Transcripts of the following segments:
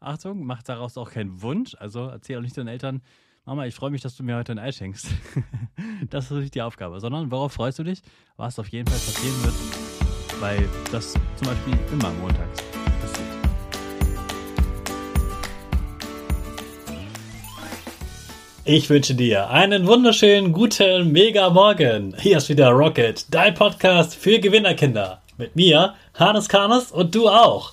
Achtung, mach daraus auch keinen Wunsch. Also erzähl auch nicht deinen Eltern, Mama, ich freue mich, dass du mir heute ein Ei schenkst. das ist nicht die Aufgabe, sondern worauf freust du dich? Was auf jeden Fall passieren wird, weil das zum Beispiel immer montags passiert. Ich wünsche dir einen wunderschönen, guten, mega Morgen. Hier ist wieder Rocket, dein Podcast für Gewinnerkinder. Mit mir, Hannes Karnes und du auch.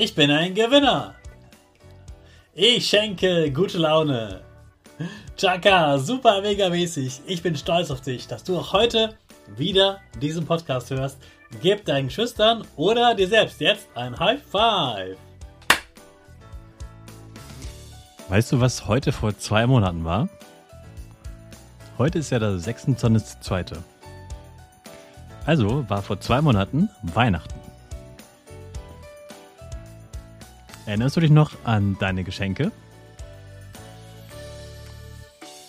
Ich bin ein Gewinner. Ich schenke gute Laune. Chaka, super mega mäßig. Ich bin stolz auf dich, dass du auch heute wieder diesen Podcast hörst. Gib deinen Schüchtern oder dir selbst jetzt ein High Five. Weißt du, was heute vor zwei Monaten war? Heute ist ja der 26.2. Also war vor zwei Monaten Weihnachten. Erinnerst du dich noch an deine Geschenke?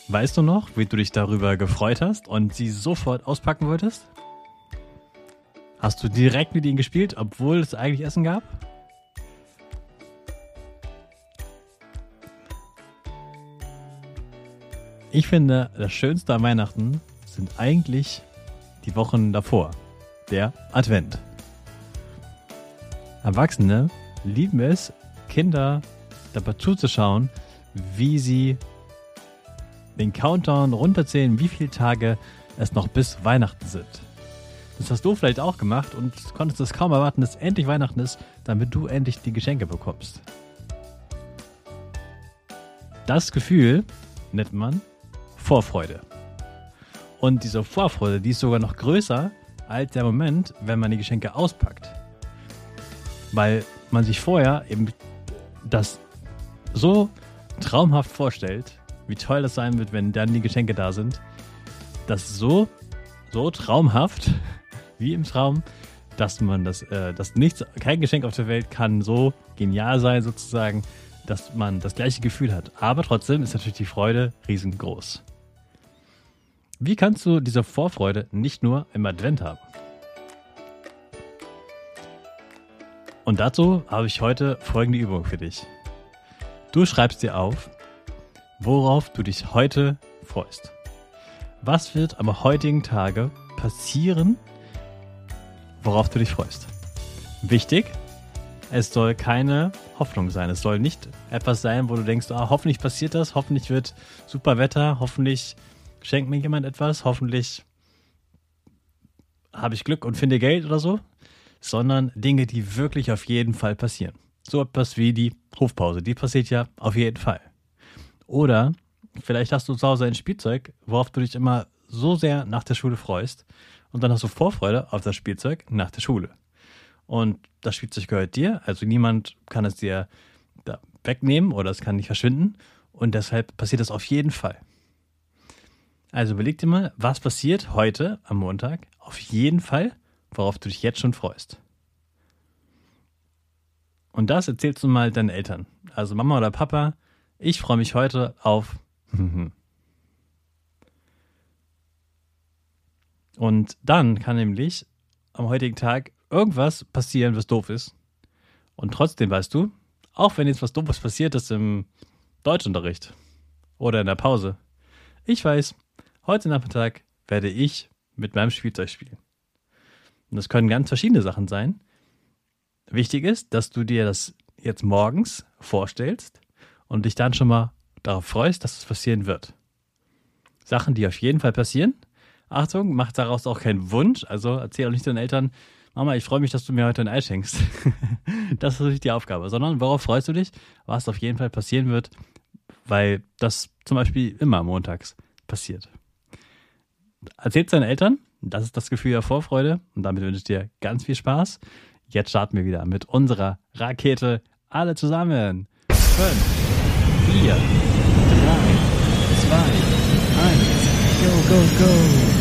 Weißt du noch, wie du dich darüber gefreut hast und sie sofort auspacken wolltest? Hast du direkt mit ihnen gespielt, obwohl es eigentlich Essen gab? Ich finde, das Schönste an Weihnachten sind eigentlich die Wochen davor, der Advent. Erwachsene lieben es, Kinder dabei zuzuschauen, wie sie den Countdown runterzählen, wie viele Tage es noch bis Weihnachten sind. Das hast du vielleicht auch gemacht und konntest es kaum erwarten, dass endlich Weihnachten ist, damit du endlich die Geschenke bekommst. Das Gefühl nennt man Vorfreude. Und diese Vorfreude, die ist sogar noch größer als der Moment, wenn man die Geschenke auspackt. Weil man sich vorher eben das so traumhaft vorstellt, wie toll das sein wird, wenn dann die Geschenke da sind. Das ist so, so traumhaft, wie im Traum, dass man das, äh, dass nichts, kein Geschenk auf der Welt kann so genial sein, sozusagen, dass man das gleiche Gefühl hat. Aber trotzdem ist natürlich die Freude riesengroß. Wie kannst du diese Vorfreude nicht nur im Advent haben? Und dazu habe ich heute folgende Übung für dich. Du schreibst dir auf, worauf du dich heute freust. Was wird am heutigen Tage passieren, worauf du dich freust? Wichtig, es soll keine Hoffnung sein. Es soll nicht etwas sein, wo du denkst, ah, hoffentlich passiert das, hoffentlich wird super Wetter, hoffentlich schenkt mir jemand etwas, hoffentlich habe ich Glück und finde Geld oder so, sondern Dinge, die wirklich auf jeden Fall passieren. So etwas wie die Hofpause, die passiert ja auf jeden Fall. Oder vielleicht hast du zu Hause ein Spielzeug, worauf du dich immer so sehr nach der Schule freust. Und dann hast du Vorfreude auf das Spielzeug nach der Schule. Und das Spielzeug gehört dir, also niemand kann es dir wegnehmen oder es kann nicht verschwinden. Und deshalb passiert das auf jeden Fall. Also überleg dir mal, was passiert heute am Montag auf jeden Fall, worauf du dich jetzt schon freust. Und das erzählst du mal deinen Eltern. Also Mama oder Papa, ich freue mich heute auf. Und dann kann nämlich am heutigen Tag irgendwas passieren, was doof ist. Und trotzdem weißt du, auch wenn jetzt was Doofes passiert ist im Deutschunterricht oder in der Pause, ich weiß, heute Nachmittag werde ich mit meinem Spielzeug spielen. Und das können ganz verschiedene Sachen sein. Wichtig ist, dass du dir das jetzt morgens vorstellst und dich dann schon mal darauf freust, dass es passieren wird. Sachen, die auf jeden Fall passieren. Achtung, mach daraus auch keinen Wunsch. Also erzähl auch nicht deinen Eltern, Mama, ich freue mich, dass du mir heute ein Ei schenkst. das ist nicht die Aufgabe, sondern worauf freust du dich, was auf jeden Fall passieren wird, weil das zum Beispiel immer montags passiert. Erzählt deinen Eltern, das ist das Gefühl der Vorfreude und damit wünsche ich dir ganz viel Spaß. Jetzt starten wir wieder mit unserer Rakete. Alle zusammen. 5, 4, 3, 2, 1, go, go, go.